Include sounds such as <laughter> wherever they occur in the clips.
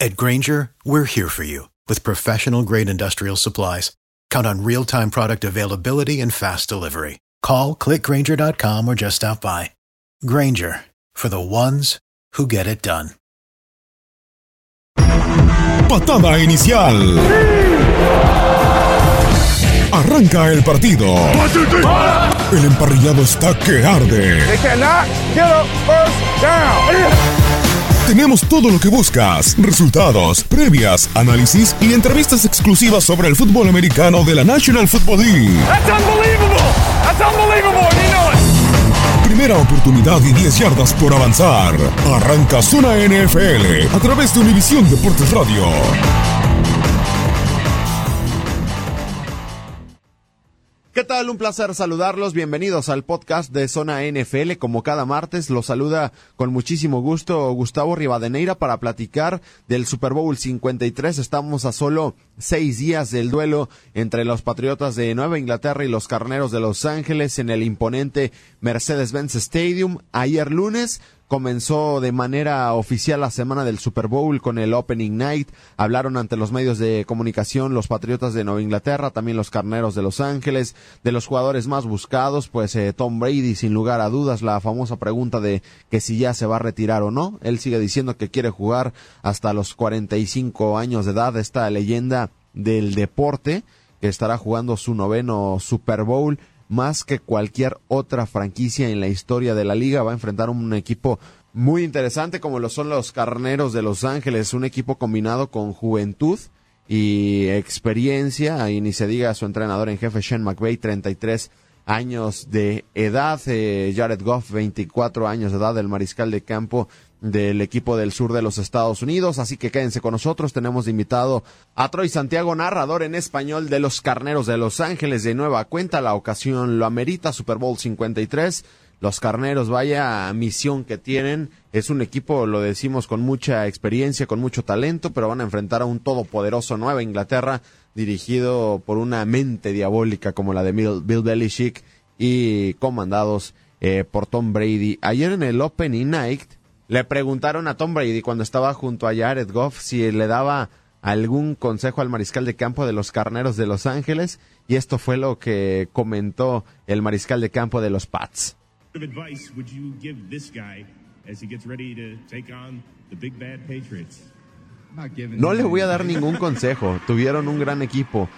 At Granger, we're here for you with professional grade industrial supplies. Count on real time product availability and fast delivery. Call clickgranger.com or just stop by. Granger for the ones who get it done. Patada inicial. Arranca el partido. El emparrillado está que arde. Tenemos todo lo que buscas: resultados, previas, análisis y entrevistas exclusivas sobre el fútbol americano de la National Football League. Primera oportunidad y 10 yardas por avanzar. Arranca Zona NFL a través de Univisión Deportes Radio. ¿Qué tal? Un placer saludarlos. Bienvenidos al podcast de Zona NFL. Como cada martes, los saluda con muchísimo gusto Gustavo Rivadeneira para platicar del Super Bowl 53. Estamos a solo seis días del duelo entre los Patriotas de Nueva Inglaterra y los Carneros de Los Ángeles en el imponente Mercedes-Benz Stadium. Ayer lunes comenzó de manera oficial la semana del Super Bowl con el Opening Night. Hablaron ante los medios de comunicación los Patriotas de Nueva Inglaterra, también los Carneros de Los Ángeles, de los jugadores más buscados, pues eh, Tom Brady, sin lugar a dudas, la famosa pregunta de que si ya se va a retirar o no. Él sigue diciendo que quiere jugar hasta los 45 años de edad, esta leyenda del deporte que estará jugando su noveno Super Bowl más que cualquier otra franquicia en la historia de la liga. Va a enfrentar un equipo muy interesante como lo son los Carneros de Los Ángeles, un equipo combinado con juventud y experiencia, y ni se diga su entrenador en jefe, Sean McVay, 33 años de edad, eh, Jared Goff, 24 años de edad, el mariscal de campo del equipo del sur de los Estados Unidos, así que quédense con nosotros, tenemos de invitado a Troy Santiago, narrador en español de los Carneros de Los Ángeles. De nueva cuenta, la ocasión lo amerita, Super Bowl 53, los Carneros, vaya misión que tienen, es un equipo, lo decimos, con mucha experiencia, con mucho talento, pero van a enfrentar a un todopoderoso Nueva Inglaterra, dirigido por una mente diabólica como la de Bill, Belichick y comandados eh, por Tom Brady. Ayer en el Opening Night, le preguntaron a Tom Brady cuando estaba junto a Jared Goff si le daba algún consejo al mariscal de campo de los Carneros de Los Ángeles y esto fue lo que comentó el mariscal de campo de los Pats. No le voy a dar ningún consejo, tuvieron un gran equipo.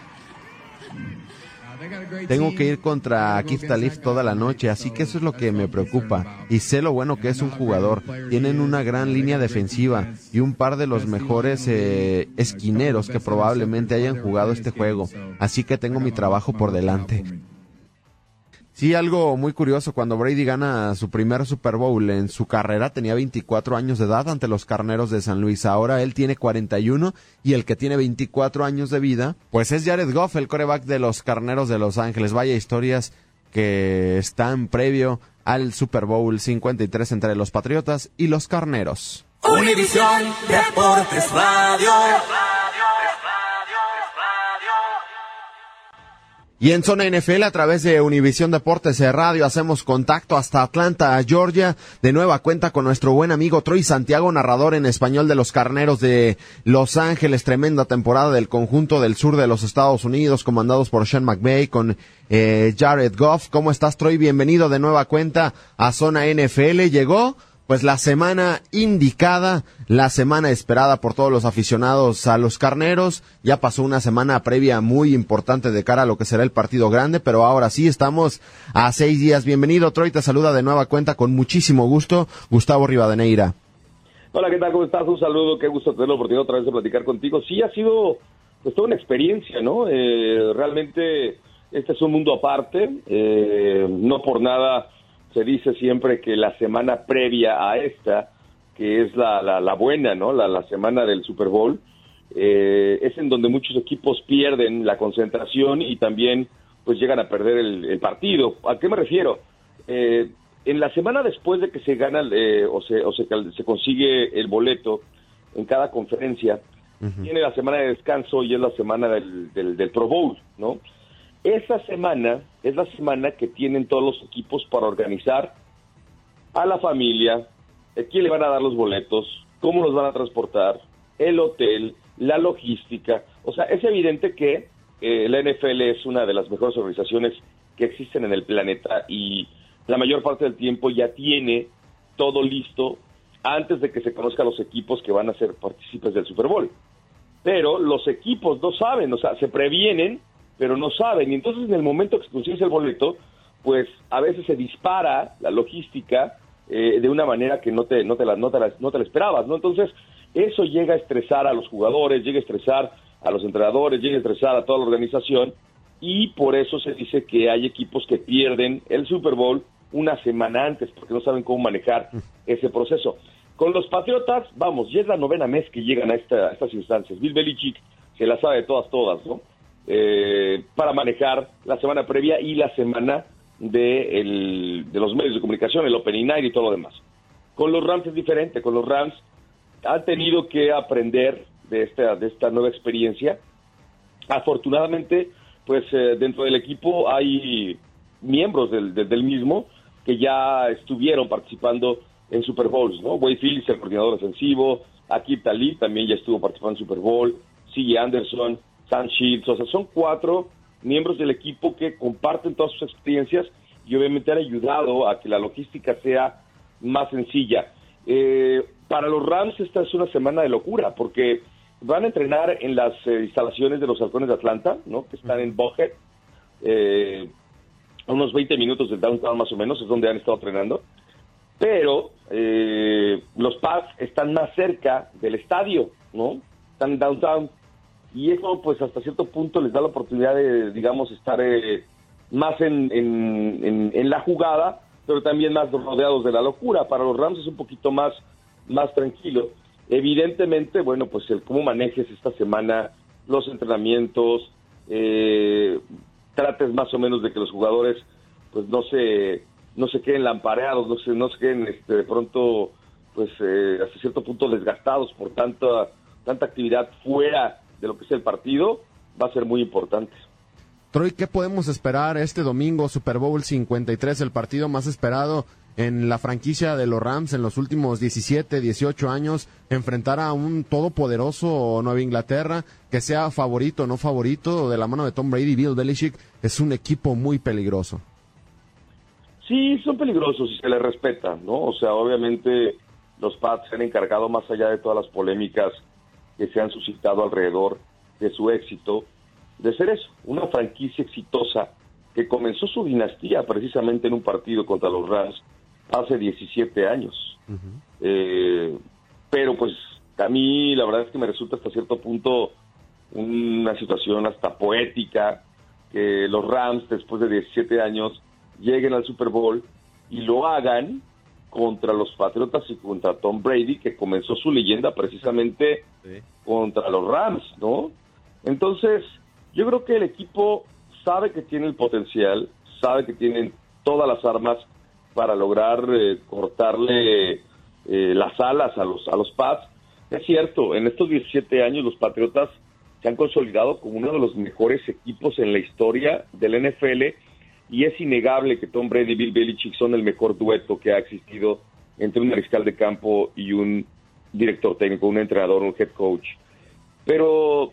Tengo que ir contra Keith Talif toda la noche, así que eso es lo que me preocupa. Y sé lo bueno que es un jugador. Tienen una gran línea defensiva y un par de los mejores eh, esquineros que probablemente hayan jugado este juego. Así que tengo mi trabajo por delante. Sí, algo muy curioso, cuando Brady gana su primer Super Bowl en su carrera tenía 24 años de edad ante los Carneros de San Luis. Ahora él tiene 41 y el que tiene 24 años de vida, pues es Jared Goff, el coreback de los Carneros de Los Ángeles. Vaya historias que están previo al Super Bowl 53 entre los Patriotas y los Carneros. Univisión Deportes Radio. Y en Zona NFL, a través de Univisión Deportes Radio, hacemos contacto hasta Atlanta, Georgia. De nueva cuenta con nuestro buen amigo Troy Santiago, narrador en español de los carneros de Los Ángeles. Tremenda temporada del conjunto del sur de los Estados Unidos, comandados por Sean McVay con eh, Jared Goff. ¿Cómo estás, Troy? Bienvenido de nueva cuenta a Zona NFL. Llegó pues la semana indicada, la semana esperada por todos los aficionados a los carneros. Ya pasó una semana previa muy importante de cara a lo que será el partido grande, pero ahora sí estamos a seis días. Bienvenido, Troy, te saluda de nueva cuenta con muchísimo gusto, Gustavo Rivadeneira. Hola, ¿qué tal? ¿Cómo estás? Un saludo, qué gusto tener la oportunidad otra vez de platicar contigo. Sí, ha sido pues toda una experiencia, ¿no? Eh, realmente este es un mundo aparte, eh, no por nada se dice siempre que la semana previa a esta, que es la, la, buena, ¿no? La, semana del Super Bowl, eh, es en donde muchos equipos pierden la concentración y también pues llegan a perder el, partido. ¿A qué me refiero? Eh, en la semana después de que se gana eh, o, se, o se, se, consigue el boleto en cada conferencia, tiene la semana de descanso y es la semana del, del, del Pro Bowl, ¿no? Esa semana es la semana que tienen todos los equipos para organizar a la familia, a quién le van a dar los boletos, cómo los van a transportar, el hotel, la logística. O sea, es evidente que eh, la NFL es una de las mejores organizaciones que existen en el planeta y la mayor parte del tiempo ya tiene todo listo antes de que se conozcan los equipos que van a ser partícipes del Super Bowl. Pero los equipos no saben, o sea, se previenen pero no saben. Y entonces en el momento que consigues el boleto, pues a veces se dispara la logística eh, de una manera que no te, no, te la, no, te la, no te la esperabas, ¿no? Entonces eso llega a estresar a los jugadores, llega a estresar a los entrenadores, llega a estresar a toda la organización y por eso se dice que hay equipos que pierden el Super Bowl una semana antes porque no saben cómo manejar ese proceso. Con los Patriotas, vamos, ya es la novena mes que llegan a, esta, a estas instancias. Bill Belichick se la sabe de todas, todas, ¿no? Eh, para manejar la semana previa y la semana de, de los medios de comunicación, el Opening Night y todo lo demás. Con los Rams es diferente, con los Rams han tenido que aprender de esta, de esta nueva experiencia. Afortunadamente, pues eh, dentro del equipo hay miembros del, del, mismo que ya estuvieron participando en Super Bowls, ¿no? Wade Phillips, el coordinador ofensivo, Akib Talib también ya estuvo participando en Super Bowl, C.J. Anderson, Stan Shields, o sea, son cuatro miembros del equipo que comparten todas sus experiencias y obviamente han ayudado a que la logística sea más sencilla. Eh, para los Rams esta es una semana de locura porque van a entrenar en las eh, instalaciones de los halcones de Atlanta, ¿no? que están en Buckhead, eh, a unos 20 minutos del downtown más o menos, es donde han estado entrenando. Pero los Pats están más cerca del estadio, ¿no? Están en downtown y eso pues hasta cierto punto les da la oportunidad de, digamos, estar eh, más en, en, la jugada, pero también más rodeados de la locura. Para los Rams es un poquito más, más tranquilo. Evidentemente, bueno, pues el cómo manejes esta semana los entrenamientos, eh, trates más o menos de que los jugadores pues no se no se queden lampareados, no se no se queden este, de pronto pues eh, hasta cierto punto desgastados por tanta tanta actividad fuera de lo que es el partido va a ser muy importante. Troy, ¿qué podemos esperar este domingo, Super Bowl 53, el partido más esperado en la franquicia de los Rams en los últimos 17, 18 años, enfrentar a un todopoderoso Nueva Inglaterra, que sea favorito o no favorito, de la mano de Tom Brady, Bill Belichick, es un equipo muy peligroso. Sí, son peligrosos y se les respeta, ¿no? O sea, obviamente los Pats se han encargado, más allá de todas las polémicas que se han suscitado alrededor de su éxito, de ser eso, una franquicia exitosa que comenzó su dinastía precisamente en un partido contra los Rams hace 17 años. Eh, pero pues a mí la verdad es que me resulta hasta cierto punto una situación hasta poética que los Rams después de 17 años lleguen al Super Bowl y lo hagan contra los Patriotas y contra Tom Brady, que comenzó su leyenda precisamente contra los Rams, ¿no? Entonces, yo creo que el equipo sabe que tiene el potencial, sabe que tienen todas las armas para lograr eh, cortarle eh, las alas a los, a los Pats. Es cierto, en estos 17 años los Patriotas se han consolidado como uno de los mejores equipos en la historia del NFL y es innegable que Tom Brady y Bill Belichick son el mejor dueto que ha existido entre un mariscal de campo y un director técnico, un entrenador, un head coach. Pero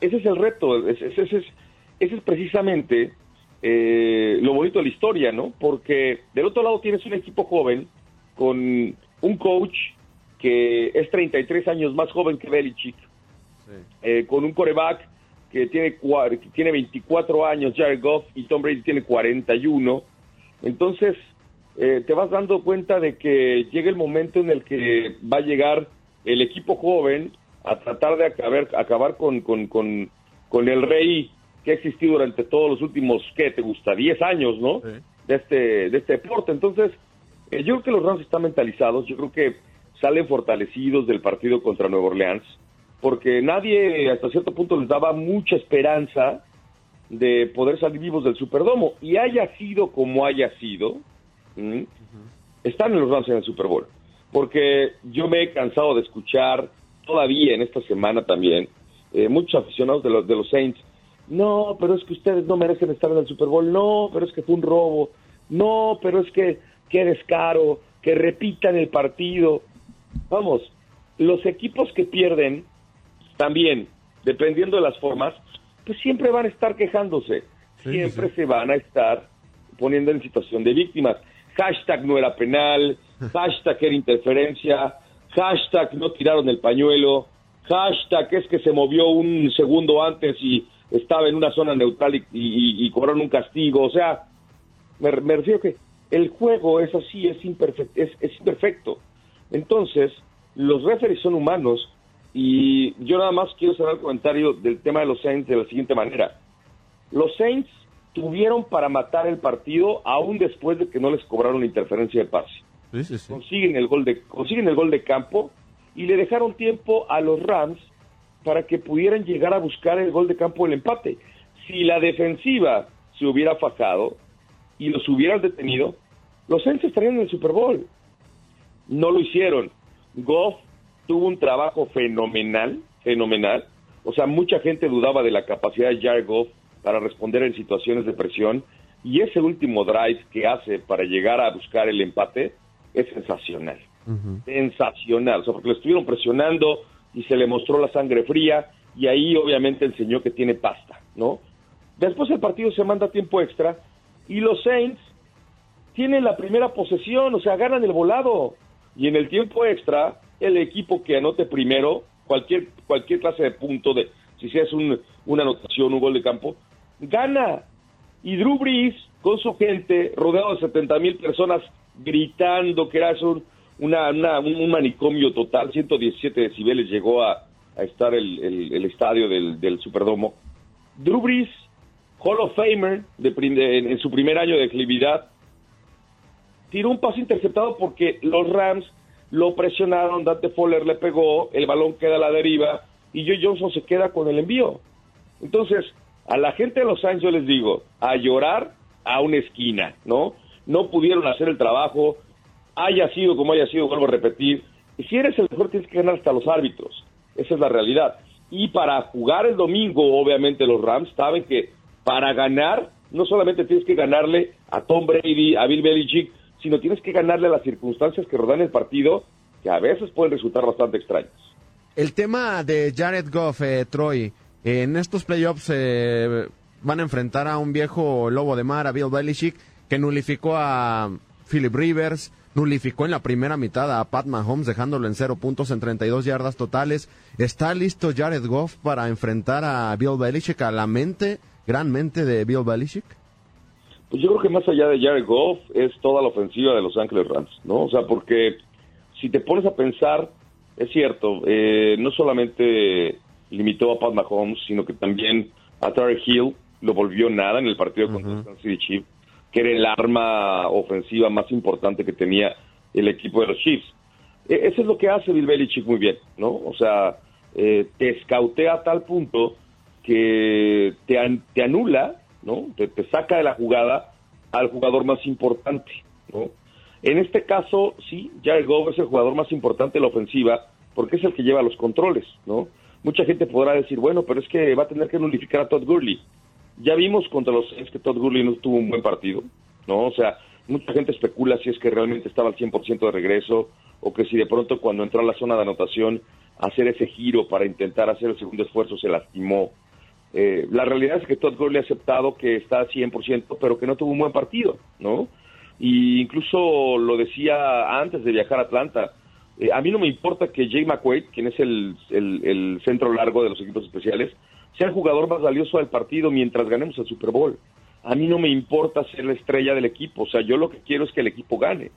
ese es el reto, ese, ese, es, ese es precisamente eh, lo bonito de la historia, ¿no? Porque del otro lado tienes un equipo joven con un coach que es 33 años más joven que Belichick, eh, con un coreback que tiene, que tiene 24 años, Jared Goff, y Tom Brady tiene 41. Entonces, eh, te vas dando cuenta de que llega el momento en el que va a llegar el equipo joven a tratar de acabar, acabar con, con, con, con el rey que ha existido durante todos los últimos, ¿qué te gusta? 10 años, ¿no? De, este, de este deporte. Entonces, eh, yo creo que los Rams están mentalizados, yo creo que salen fortalecidos del partido contra Nueva Orleans, porque nadie hasta cierto punto les daba mucha esperanza de poder salir vivos del Superdomo. Y haya sido como haya sido, están en los Rams en el Super Bowl. Porque yo me he cansado de escuchar todavía en esta semana también eh, muchos aficionados de los, de los Saints no, pero es que ustedes no merecen estar en el Super Bowl, no, pero es que fue un robo, no, pero es que qué descaro, que repitan el partido. Vamos, los equipos que pierden también, dependiendo de las formas, pues siempre van a estar quejándose, siempre se van a estar poniendo en situación de víctimas. Hashtag no era penal, <laughs> hashtag era interferencia, hashtag no tiraron el pañuelo, hashtag es que se movió un segundo antes y estaba en una zona neutral y, cobraron un castigo. O sea, me, refiero que el juego es así, es, imperfecto, es, imperfecto. Entonces, los referees son humanos y yo nada más quiero cerrar el comentario del tema de los Saints de la siguiente manera. Los Saints tuvieron para matar el partido aún después de que no les cobraron interferencia de pase. Consiguen, el gol de, consiguen el gol de campo y le dejaron tiempo a los Rams para que pudieran llegar a buscar el gol de campo del empate. Si la defensiva se hubiera fajado y los hubieran detenido, los Saints estarían en el Super Bowl. No lo hicieron. Goff tuvo un trabajo fenomenal, fenomenal. O sea, mucha gente dudaba de la capacidad de Jared Goff para responder en situaciones de presión. Y ese último drive que hace para llegar a buscar el empate es sensacional. Sensacional. O sea, porque lo estuvieron presionando, y se le mostró la sangre fría y ahí obviamente enseñó que tiene pasta, ¿no? Después el partido se manda a tiempo extra y los Saints tienen la primera posesión, o sea, ganan el volado y en el tiempo extra el equipo que anote primero cualquier cualquier clase de punto de si seas un, una anotación, un gol de campo, gana. Y Drew Brees con su gente rodeado de 70 mil personas gritando que era un un manicomio total, 117 decibeles llegó a, estar el, estadio del, Superdomo. Drew Brees, Hall of Famer en, su primer año de actividad, tiró un pase interceptado porque los Rams lo presionaron, Dante Fowler le pegó, el balón queda a la deriva y Joe Johnson se queda con el envío. Entonces, a la gente de Los Ángeles les digo, a llorar a una esquina, ¿no? No pudieron hacer el trabajo, haya sido como haya sido, vuelvo a repetir, y si eres el mejor tienes que ganar hasta los árbitros. Esa es la realidad. Y para jugar el domingo, obviamente los Rams saben que para ganar, no solamente tienes que ganarle a Tom Brady, a Bill Belichick, sino tienes que ganarle a las circunstancias que rodean el partido, que a veces pueden resultar bastante extrañas. El tema de Jared Goff, eh, Troy, en estos playoffs eh, van a enfrentar a un viejo lobo de mar, a Bill Belichick, que nulificó a Philip Rivers, nulificó en la primera mitad a Pat Mahomes dejándolo en cero puntos en 32 yardas totales. ¿Está listo Jared Goff para enfrentar a Bill Belichick, a la mente, gran mente de Bill Belichick? Pues yo creo que más allá de Jared Goff es toda la ofensiva de Los Ángeles Rams, ¿no? O sea, porque si te pones a pensar, es cierto, eh, no solamente limitó a Pat Mahomes, sino que también a Tarek Hill lo volvió nada en el partido contra Kansas City Chiefs que era el arma ofensiva más importante que tenía el equipo de los Chiefs. E, eso es lo que hace Bill Belichick muy bien, ¿no? O sea, eh, te escautea a tal punto que te, te anula, ¿no? Te, saca de la jugada al jugador más importante, ¿no? En este caso, sí, Jared Goff es el jugador más importante de la ofensiva porque es el que lleva los controles, ¿no? Mucha gente podrá decir, bueno, pero es que va a tener que nulificar a Todd Gurley. Ya vimos contra los Saints que Todd Gurley no tuvo un buen partido, ¿no? O sea, mucha gente especula si es que realmente estaba al 100% de regreso o que si de pronto cuando entró a la zona de anotación hacer ese giro para intentar hacer el segundo esfuerzo se lastimó. Eh, la realidad es que Todd Gurley ha aceptado que está al 100%, pero que no tuvo un buen partido, ¿no? Y incluso lo decía antes de viajar a Atlanta. Eh, a mí no me importa que Jay McQuaid, quien es el, el, centro largo de los equipos especiales, sea el jugador más valioso del partido mientras ganemos el Super Bowl. A mí no me importa ser la estrella del equipo, o sea, yo lo que quiero es que el equipo gane.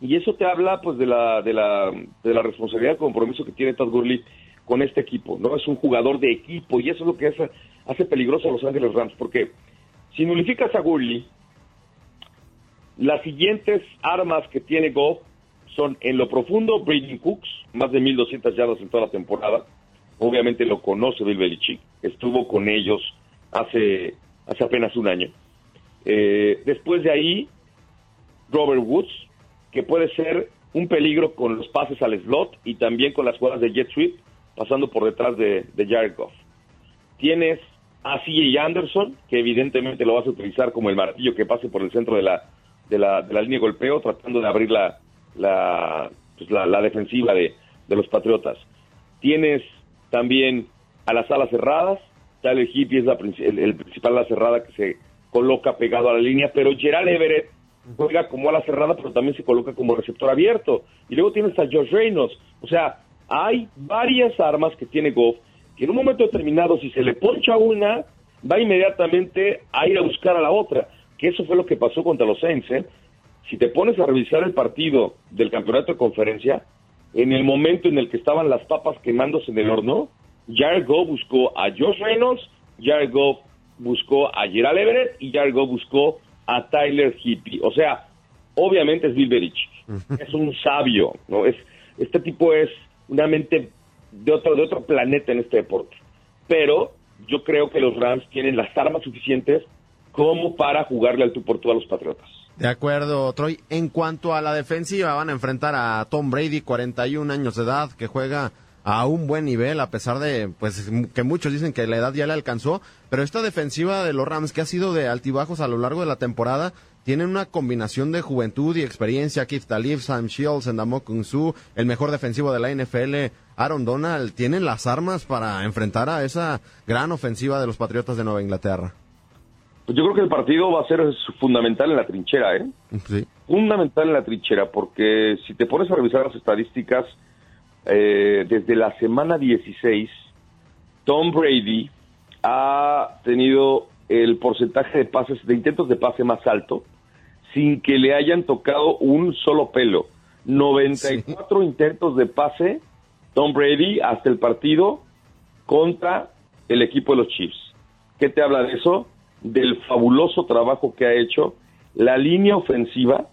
Y eso te habla pues de la, de la, de la responsabilidad y compromiso que tiene Todd Gurley con este equipo, ¿no? Es un jugador de equipo y eso es lo que hace, peligroso a Los Ángeles Rams, porque si nulificas a Gurley, las siguientes armas que tiene Goff son en lo profundo Brady Cooks, más de 1.200 yardas en toda la temporada. Obviamente lo conoce Bill Belichick, estuvo con ellos hace, hace apenas un año. Eh, después de ahí, Robert Woods, que puede ser un peligro con los pases al slot y también con las jugadas de jet sweep, pasando por detrás de, de Jared Goff. Tienes a CJ Anderson, que evidentemente lo vas a utilizar como el martillo que pase por el centro de la, de la, de la línea de golpeo, tratando de abrir la, la, pues la, defensiva de, de, los Patriotas. Tienes también a las alas cerradas, Tyler Hippie es la, el, el, principal ala cerrada que se coloca pegado a la línea, pero Gerald Everett juega como ala cerrada, pero también se coloca como receptor abierto. Y luego tienes a Josh Reynolds. O sea, hay varias armas que tiene Goff que en un momento determinado, si se le poncha una, va inmediatamente a ir a buscar a la otra que eso fue lo que pasó contra los Saints. ¿eh? Si te pones a revisar el partido del campeonato de conferencia, en el momento en el que estaban las papas quemándose en el horno, Jared Goff buscó a Josh Reynolds, Jared Goff buscó a Gerald Everett y Jared Goff buscó a Tyler Hippie. O sea, obviamente es Bill Belichick, es un sabio, ¿no? Es, este tipo es una mente de otro, de otro planeta en este deporte. Pero yo creo que los Rams tienen las armas suficientes como para jugarle al tú por tú a los Patriotas. De acuerdo, Troy. En cuanto a la defensiva, van a enfrentar a Tom Brady, 41 años de edad, que juega a un buen nivel, a pesar de pues que muchos dicen que la edad ya le alcanzó, pero esta defensiva de los Rams, que ha sido de altibajos a lo largo de la temporada, tiene una combinación de juventud y experiencia. Keith Talib, Sam Shields, Endamo Kung Su, el mejor defensivo de la NFL, Aaron Donald, tienen las armas para enfrentar a esa gran ofensiva de los Patriotas de Nueva Inglaterra. Pues yo creo que el partido va a ser fundamental en la trinchera, ¿eh? Sí. Fundamental en la trinchera, porque si te pones a revisar las estadísticas, eh, desde la semana 16, Tom Brady ha tenido el porcentaje de pases, de intentos de pase más alto, sin que le hayan tocado un solo pelo. 94 intentos de pase, Tom Brady, hasta el partido contra el equipo de los Chiefs. ¿Qué te habla de eso? del fabuloso trabajo que ha hecho la línea ofensiva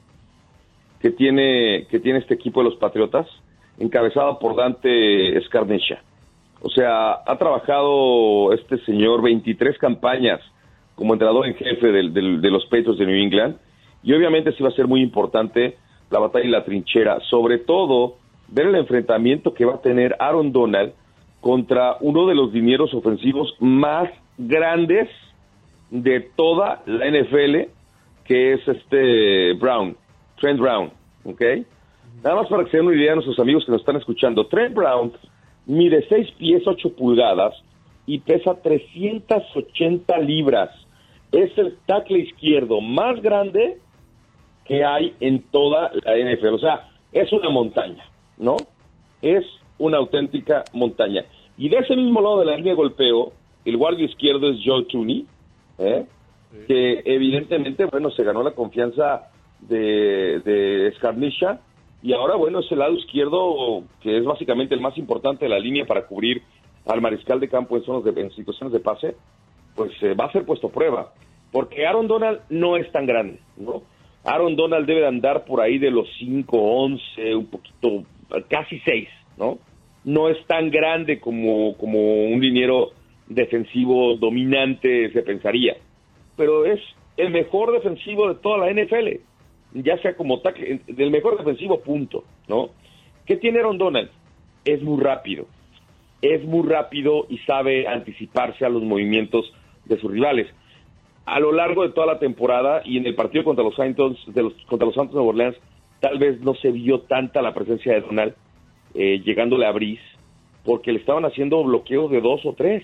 que tiene, que tiene este equipo de los Patriotas, encabezada por Dante Escarnesha. O sea, ha trabajado este señor 23 campañas como entrenador en jefe de los Patriots de New England y obviamente sí va a ser muy importante la batalla y la trinchera, sobre todo ver el enfrentamiento que va a tener Aaron Donald contra uno de los dineros ofensivos más grandes de toda la NFL, que es este Brown, Trent Brown, ¿ok? Nada más para que se den una idea a nuestros amigos que nos están escuchando. Trent Brown mide 6 pies 8 pulgadas y pesa 380 libras. Es el tackle izquierdo más grande que hay en toda la NFL. O sea, es una montaña, ¿no? Es una auténtica montaña. Y de ese mismo lado de la línea de golpeo, el guardia izquierdo es Joe Tooney, ¿eh? que evidentemente, bueno, se ganó la confianza de, de Escarnisha y ahora, bueno, es el lado izquierdo que es básicamente el más importante de la línea para cubrir al mariscal de campo en, zonas de, situaciones de pase, pues eh, va a ser puesto a prueba, porque Aaron Donald no es tan grande, ¿no? Aaron Donald debe de andar por ahí de los 5, 11, un poquito, casi 6, ¿no? No es tan grande como, como un liniero defensivo dominante se pensaría, pero es el mejor defensivo de toda la NFL. Ya sea como tackle, del mejor defensivo, punto, ¿no? ¿Qué tiene Aaron Donald? Es muy rápido, es muy rápido y sabe anticiparse a los movimientos de sus rivales. A lo largo de toda la temporada y en el partido contra los Santos, de los, contra los Santos de Orleans, tal vez no se vio tanta la presencia de Donald eh, llegándole a Brice, porque le estaban haciendo bloqueos de dos o tres.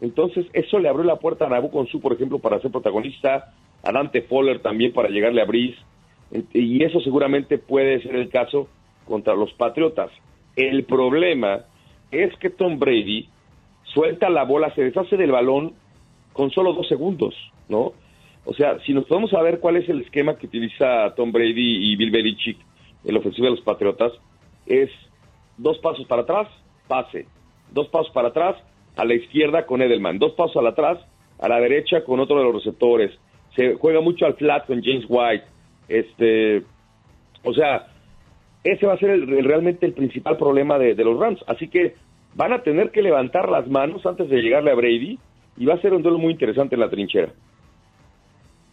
Entonces, eso le abrió la puerta a Nabu Consu, por ejemplo, para ser protagonista, a Dante Fowler también para llegarle a Brice, y eso seguramente puede ser el caso contra los Patriotas. El problema es que Tom Brady suelta la bola, se deshace del balón con solo dos segundos, ¿no? O sea, si nos podemos saber cuál es el esquema que utiliza Tom Brady y Bill Belichick en la ofensiva de los Patriotas, es dos pasos para atrás, pase, dos pasos para atrás, a la izquierda con Edelman, dos pasos a atrás, a la derecha con otro de los receptores. Se juega mucho al flat con James White. Este, o sea, ese va a ser el, realmente el principal problema de, los Rams. Así que van a tener que levantar las manos antes de llegarle a Brady y va a ser un duelo muy interesante en la trinchera.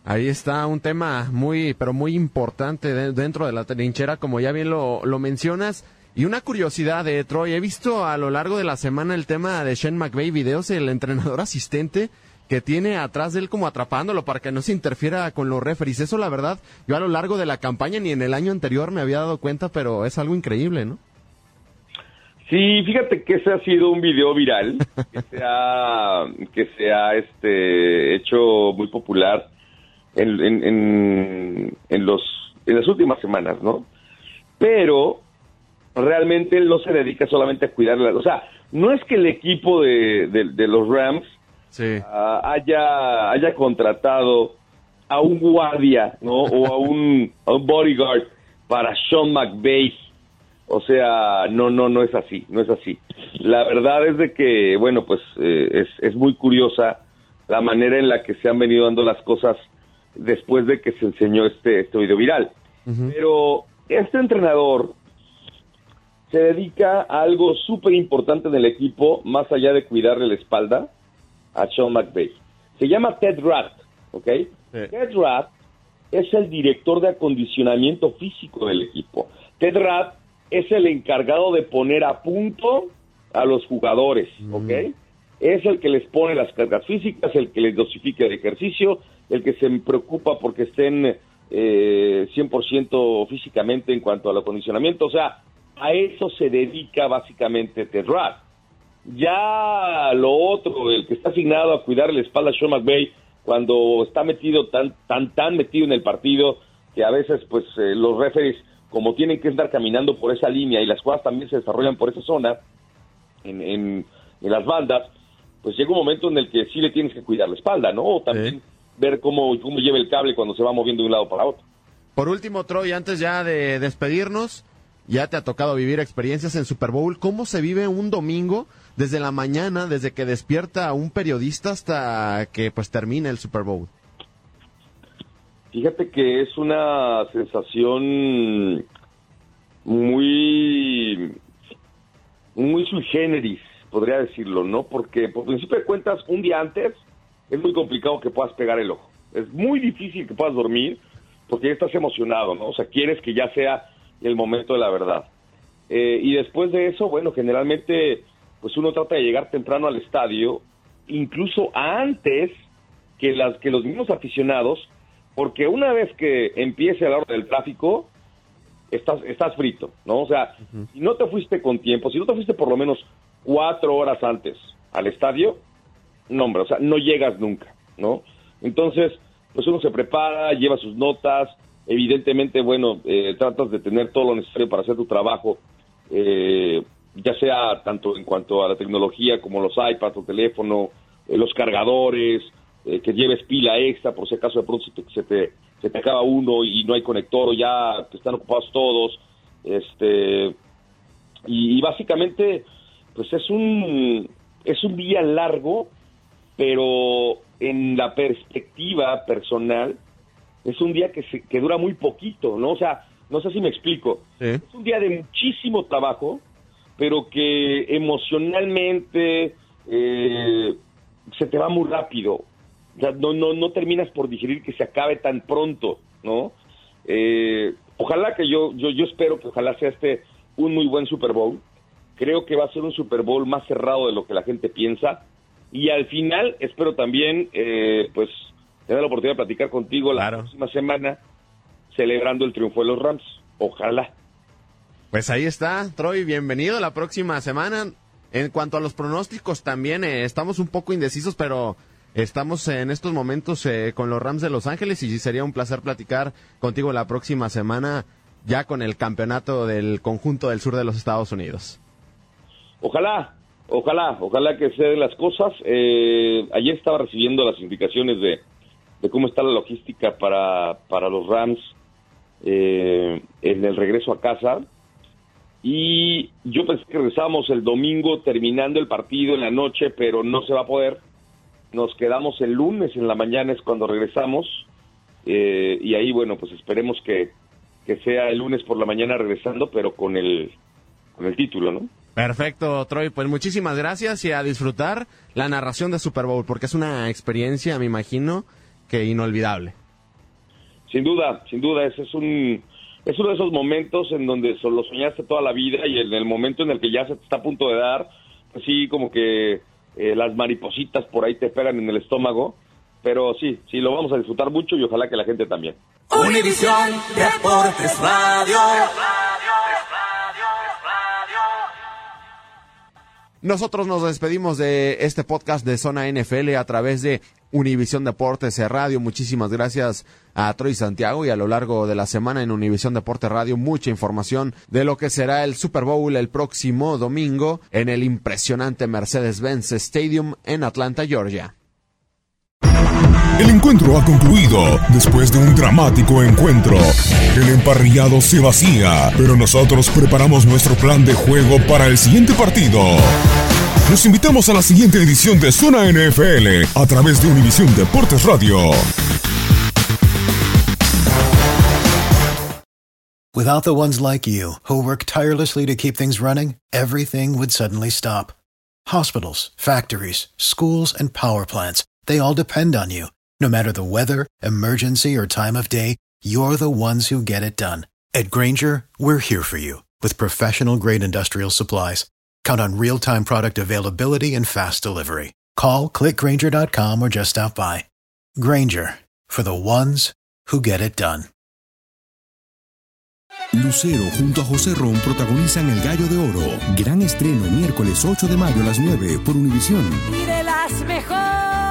Ahí está un tema muy, pero muy importante dentro de la trinchera, como ya bien lo, mencionas. Y una curiosidad de Troy, he visto a lo largo de la semana el tema de Shane McVay, videos del entrenador asistente que tiene atrás de él como atrapándolo para que no se interfiera con los referees. Eso la verdad, yo a lo largo de la campaña ni en el año anterior me había dado cuenta, pero es algo increíble, ¿no? Sí, fíjate que ese ha sido un video viral que se ha, que se ha este, hecho muy popular en, en, los, en las últimas semanas, ¿no? Pero realmente él no se dedica solamente a cuidarla. O sea, no es que el equipo de, de, los Rams ah, haya, haya contratado a un guardia, ¿no? o a un, a un bodyguard para Sean McVay o sea, no, no, no es así, no es así. La verdad es de que, bueno, pues eh, es, es muy curiosa la manera en la que se han venido dando las cosas después de que se enseñó este, este video viral. Pero este entrenador se dedica a algo súper importante en el equipo, más allá de cuidarle la espalda a Sean McVay. Se llama Ted Ratt, ¿ok? Ted Ratt es el director de acondicionamiento físico del equipo. Ted Ratt es el encargado de poner a punto a los jugadores, mm. ¿ok? Es el que les pone las cargas físicas, el que les dosifica el ejercicio, el que se preocupa porque estén eh, 100% físicamente en cuanto al acondicionamiento. O sea, a eso se dedica básicamente Ted Ya lo otro, el que está asignado a cuidar la espalda a Sean McVay, cuando está metido tan, tan, tan metido en el partido, que a veces pues eh, los referees como tienen que estar caminando por esa línea y las jugadas también se desarrollan por esa zona, en, en, las bandas, pues llega un momento en el que sí le tienes que cuidar la espalda, ¿no? O también ver cómo, cómo lleva el cable cuando se va moviendo de un lado para otro. Por último, Troy, antes ya de despedirnos, ya te ha tocado vivir experiencias en Super Bowl. ¿Cómo se vive un domingo desde la mañana, desde que despierta un periodista hasta que pues termina el Super Bowl? Fíjate que es una sensación muy, muy sui generis, podría decirlo, ¿no? Porque por principio de cuentas, un día antes es muy complicado que puedas pegar el ojo. Es muy difícil que puedas dormir porque ya estás emocionado, ¿no? O sea, quieres que ya sea el momento de la verdad. Eh, y después de eso, bueno, generalmente, pues uno trata de llegar temprano al estadio, incluso antes que, las, que los mismos aficionados, porque una vez que empiece la hora del tráfico, estás, estás frito, ¿no? O sea, si no te fuiste con tiempo, si no te fuiste por lo menos cuatro horas antes al estadio, no, hombre, o sea, no llegas nunca, ¿no? Entonces, pues uno se prepara, lleva sus notas, evidentemente, bueno, eh, tratas de tener todo lo necesario para hacer tu trabajo, eh, ya sea tanto en cuanto a la tecnología como los iPads, o teléfono, eh, los cargadores, eh, que lleves pila extra por si acaso de pronto se te, se te, acaba uno y no hay conector o ya están ocupados todos. Este, y, básicamente, pues es un, es un día largo, pero en la perspectiva personal, es un día que, se, que dura muy poquito, ¿no? O sea, no sé si me explico. Es un día de muchísimo trabajo, pero que emocionalmente eh, se te va muy rápido no, no, no terminas por digerir que se acabe tan pronto, ¿no? Eh, ojalá que yo, yo, yo espero que ojalá sea este un muy buen Super Bowl. Creo que va a ser un Super Bowl más cerrado de lo que la gente piensa. Y al final espero también, eh, pues, tener la oportunidad de platicar contigo la próxima semana celebrando el triunfo de los Rams. Ojalá. Pues ahí está, Troy, bienvenido la próxima semana. En cuanto a los pronósticos también eh, estamos un poco indecisos, pero estamos en estos momentos eh, con los Rams de Los Ángeles y sería un placer platicar contigo la próxima semana ya con el campeonato del conjunto del sur de los Estados Unidos. Ojalá, ojalá, ojalá que se den las cosas. Eh, ayer estaba recibiendo las indicaciones de, de cómo está la logística para, para los Rams en el regreso a casa y yo pensé que regresábamos el domingo terminando el partido en la noche, pero no se va a poder. Nos quedamos el lunes en la mañana es cuando regresamos eh, y ahí bueno pues esperemos que, que sea el lunes por la mañana regresando, pero con el con el título, ¿no? Perfecto, Troy. Pues muchísimas gracias y a disfrutar la narración de Super Bowl, porque es una experiencia, me imagino, que inolvidable. Sin duda, sin duda, ese es un, es uno de esos momentos en donde lo soñaste toda la vida y en el momento en el que ya se te está a punto de dar, así como que eh, las maripositas por ahí te esperan en el estómago. Pero sí, sí, lo vamos a disfrutar mucho y ojalá que la gente también. Univisión Deportes Radio. Nosotros nos despedimos de este podcast de Zona NFL a través de Univisión Deportes Radio. Muchísimas gracias a Troy Santiago y a lo largo de la semana en Univisión Deportes Radio mucha información de lo que será el Super Bowl el próximo domingo en el impresionante Mercedes-Benz Stadium en Atlanta, Georgia. El encuentro ha concluido después de un dramático encuentro. El emparrillado se vacía, pero nosotros preparamos nuestro plan de juego para el siguiente partido. Los invitamos a la siguiente edición de Zona NFL a través de Univisión Deportes Radio. Without the ones like you, who work tirelessly to keep things running, everything would suddenly stop. Hospitals, factories, schools, and power plants, they all depend on you. No matter the weather, emergency, or time of day, you're the ones who get it done. At Granger, we're here for you with professional grade industrial supplies. Count on real time product availability and fast delivery. Call clickgranger.com or just stop by. Granger for the ones who get it done. Lucero junto a José Ron protagonizan El Gallo de Oro. Gran estreno miércoles 8 de mayo a las 9 por Univisión. Y de las mejores.